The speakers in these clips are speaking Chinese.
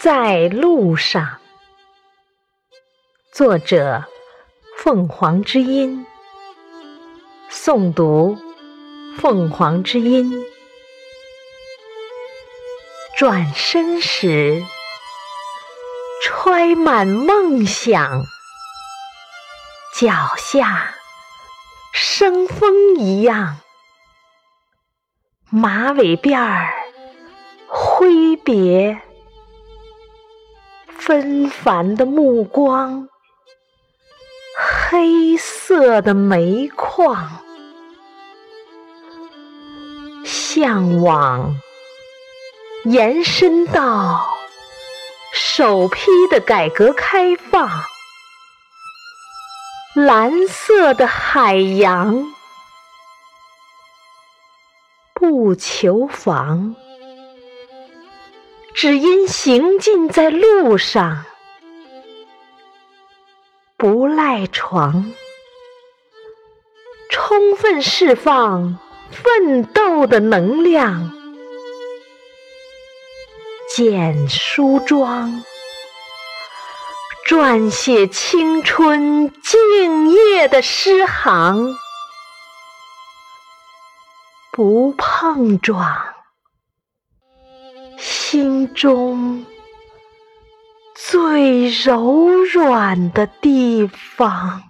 在路上，作者：凤凰之音，诵读：凤凰之音。转身时，揣满梦想，脚下生风一样，马尾辫儿挥别。纷繁的目光，黑色的煤矿，向往延伸到首批的改革开放，蓝色的海洋，不求房。只因行进在路上，不赖床，充分释放奋斗的能量。捡梳妆，撰写青春敬业的诗行，不碰撞。心中最柔软的地方，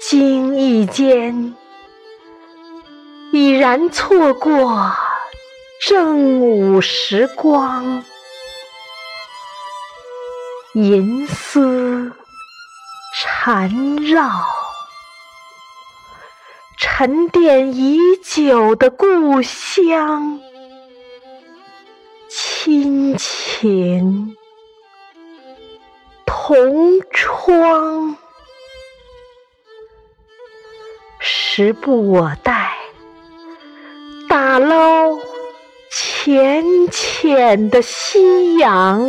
惊异间已然错过正午时光，银丝缠绕。沉淀已久的故乡，亲情同窗，时不我待，打捞浅浅的夕阳。